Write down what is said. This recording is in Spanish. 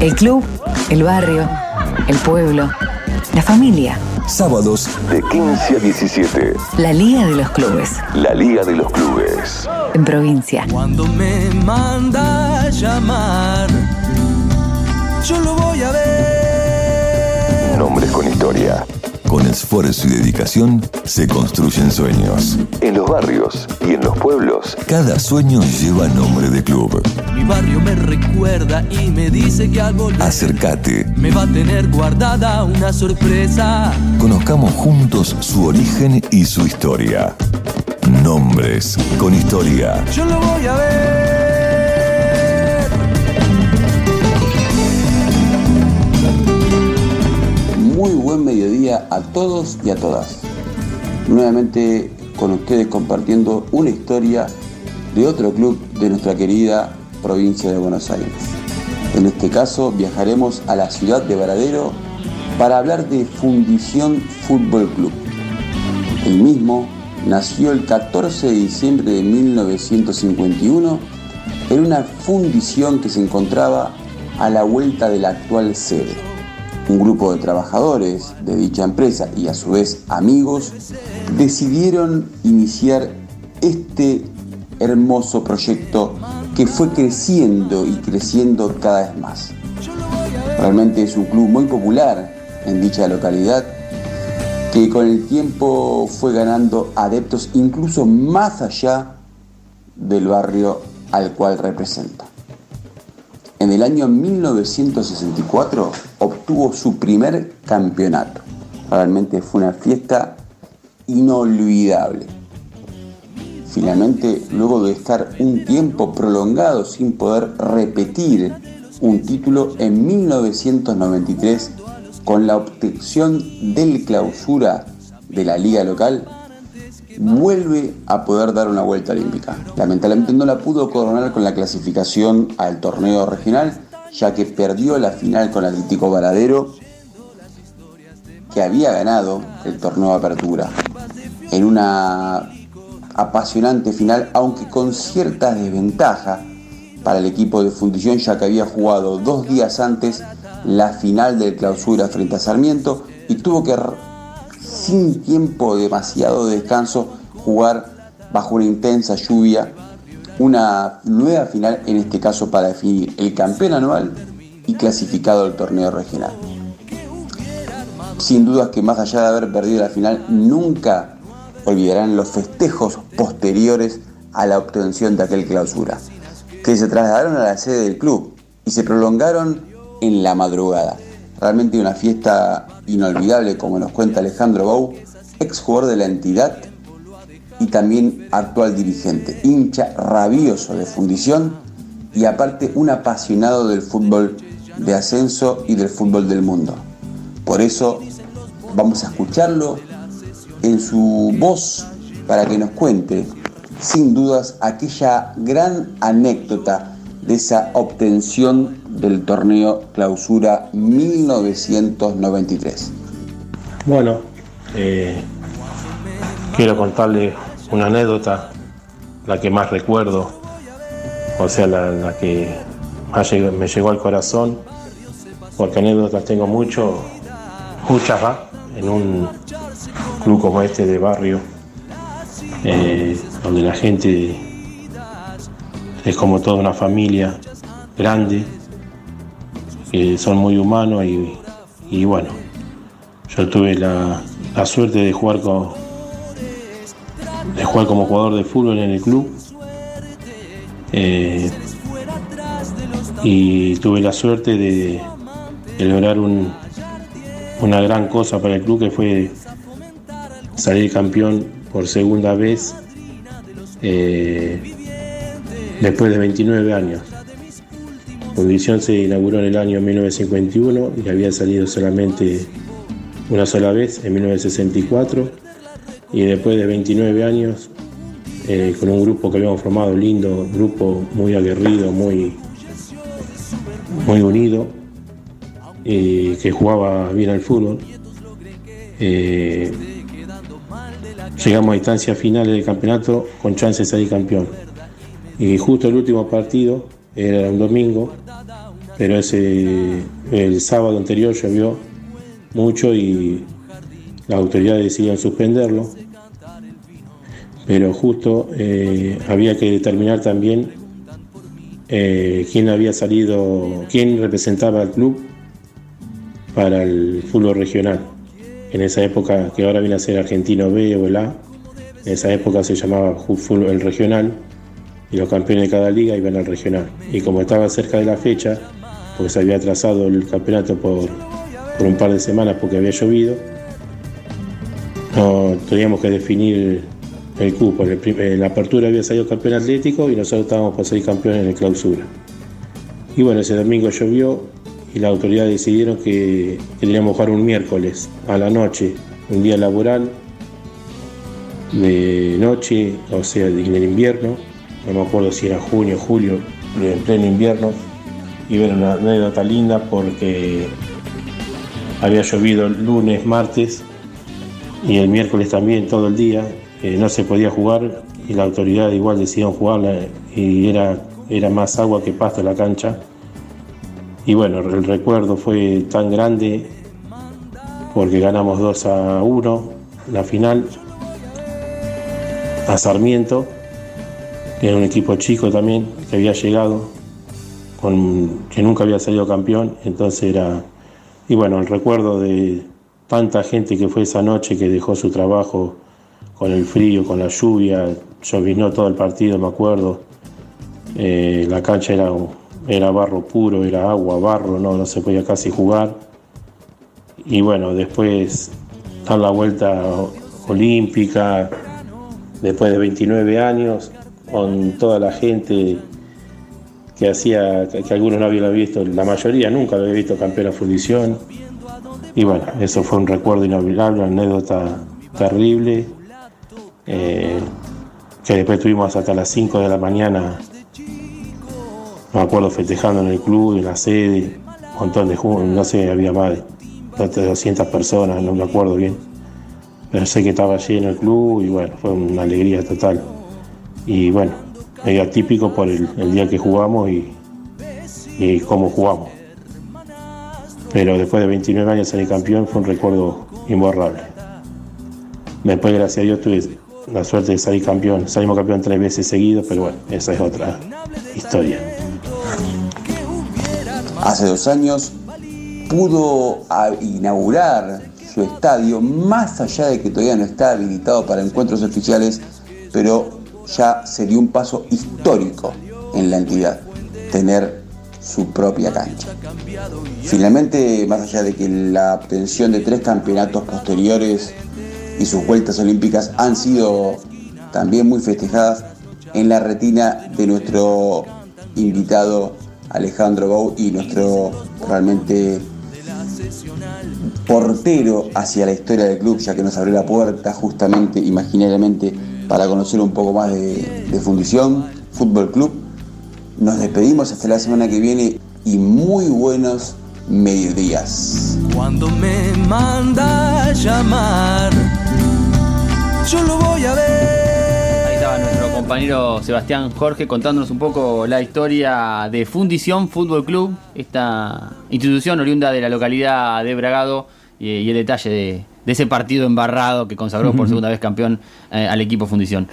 El club, el barrio, el pueblo, la familia. Sábados de 15 a 17. La Liga de los Clubes. La Liga de los Clubes. En provincia. Cuando me manda a llamar, yo lo voy Con esfuerzo y dedicación se construyen sueños. En los barrios y en los pueblos. Cada sueño lleva nombre de club. Mi barrio me recuerda y me dice que al volver Acércate. me va a tener guardada una sorpresa. Conozcamos juntos su origen y su historia. Nombres con historia. Yo lo voy a ver. Muy buen mediodía a todos y a todas. Nuevamente con ustedes compartiendo una historia de otro club de nuestra querida provincia de Buenos Aires. En este caso viajaremos a la ciudad de Varadero para hablar de Fundición Fútbol Club. El mismo nació el 14 de diciembre de 1951 en una fundición que se encontraba a la vuelta de la actual sede. Un grupo de trabajadores de dicha empresa y a su vez amigos decidieron iniciar este hermoso proyecto que fue creciendo y creciendo cada vez más. Realmente es un club muy popular en dicha localidad que con el tiempo fue ganando adeptos incluso más allá del barrio al cual representa. En el año 1964 obtuvo su primer campeonato. Realmente fue una fiesta inolvidable. Finalmente, luego de estar un tiempo prolongado sin poder repetir un título, en 1993, con la obtención del clausura de la liga local, vuelve a poder dar una vuelta olímpica. Lamentablemente no la pudo coronar con la clasificación al torneo regional, ya que perdió la final con Atlético Varadero, que había ganado el torneo de apertura. En una apasionante final, aunque con cierta desventaja para el equipo de fundición, ya que había jugado dos días antes la final del clausura frente a Sarmiento y tuvo que sin tiempo demasiado de descanso, jugar bajo una intensa lluvia una nueva final, en este caso para definir el campeón anual y clasificado al torneo regional. Sin dudas que más allá de haber perdido la final, nunca olvidarán los festejos posteriores a la obtención de aquel clausura, que se trasladaron a la sede del club y se prolongaron en la madrugada. Realmente una fiesta inolvidable, como nos cuenta Alejandro Bou, ex jugador de la entidad y también actual dirigente, hincha rabioso de fundición y aparte un apasionado del fútbol de ascenso y del fútbol del mundo. Por eso vamos a escucharlo en su voz para que nos cuente, sin dudas, aquella gran anécdota de esa obtención del torneo Clausura 1993. Bueno, eh, quiero contarle una anécdota, la que más recuerdo, o sea, la, la que más me llegó al corazón, porque anécdotas tengo mucho, muchas ¿va? en un club como este de barrio, eh, donde la gente es como toda una familia grande, que son muy humanos y, y bueno, yo tuve la, la suerte de jugar con de jugar como jugador de fútbol en el club eh, y tuve la suerte de, de lograr un- una gran cosa para el club que fue salir campeón por segunda vez eh, después de 29 años. Fundición se inauguró en el año 1951 y había salido solamente una sola vez en 1964 y después de 29 años eh, con un grupo que habíamos formado lindo, grupo muy aguerrido, muy, muy unido, y que jugaba bien al fútbol. Eh, llegamos a instancias finales del campeonato con chances de salir campeón. Y justo el último partido era un domingo pero ese el sábado anterior llovió mucho y las autoridades decidieron suspenderlo. Pero justo eh, había que determinar también eh, quién había salido, quién representaba al club para el fútbol regional. En esa época, que ahora viene a ser Argentino B o el A, en esa época se llamaba fútbol el regional y los campeones de cada liga iban al regional. Y como estaba cerca de la fecha, porque se había atrasado el campeonato por, por un par de semanas porque había llovido, no, teníamos que definir el cupo. En, la apertura había salido campeón atlético y nosotros estábamos para salir campeones en el clausura. Y bueno, ese domingo llovió y las autoridades decidieron que, que teníamos jugar un miércoles a la noche, un día laboral, de noche, o sea, en el invierno, no me acuerdo si era junio, julio, en pleno invierno, y era una anécdota linda porque había llovido lunes, martes y el miércoles también todo el día, eh, no se podía jugar y la autoridad igual decidieron jugarla y era, era más agua que pasto la cancha. Y bueno, el recuerdo fue tan grande porque ganamos 2 a 1 la final a Sarmiento, que era un equipo chico también, que había llegado, que nunca había salido campeón, entonces era, y bueno, el recuerdo de tanta gente que fue esa noche que dejó su trabajo con el frío, con la lluvia, llovinó todo el partido, me acuerdo, Eh, la cancha era, era barro puro, era agua, barro, no, no se podía casi jugar, y bueno, después dar la vuelta olímpica, después de 29 años, con toda la gente que hacía, que, algunos no habían visto, la mayoría nunca había visto campeón de fundición. Y bueno, eso fue un recuerdo inolvidable, anécdota terrible, eh, que después tuvimos hasta las 5 de la mañana, me acuerdo festejando en el club, en la sede, un montón de no sé, había más de 200 personas, no me acuerdo bien pero sé que estaba lleno el club y bueno, fue una alegría total. Y bueno, medio atípico por el, día que jugamos y, y cómo jugamos. Pero después de 29 años salir campeón fue un recuerdo imborrable. Después, gracias a Dios, tuve la suerte de salir campeón. Salimos campeón tres veces seguidos, pero bueno, esa es otra historia. Hace dos años pudo inaugurar su estadio, más allá de que todavía no está habilitado para encuentros oficiales, pero ya sería un paso histórico en la entidad, tener su propia cancha. Finalmente, más allá de que la obtención de tres campeonatos posteriores y sus vueltas olímpicas han sido también muy festejadas en la retina de nuestro invitado Alejandro Bou y nuestro realmente portero hacia la historia del club, ya que nos abrió la puerta justamente, imaginariamente, para conocer un poco más de, de Fundición Fútbol Club. Nos despedimos hasta la semana que viene y muy buenos mediodías. Cuando me manda llamar, yo lo voy a ver. Ahí estaba nuestro compañero Sebastián Jorge contándonos un poco la historia de Fundición Fútbol Club, esta institución oriunda de la localidad de Bragado y, y el detalle de, de ese partido embarrado que consagró por segunda vez campeón eh, al equipo Fundición.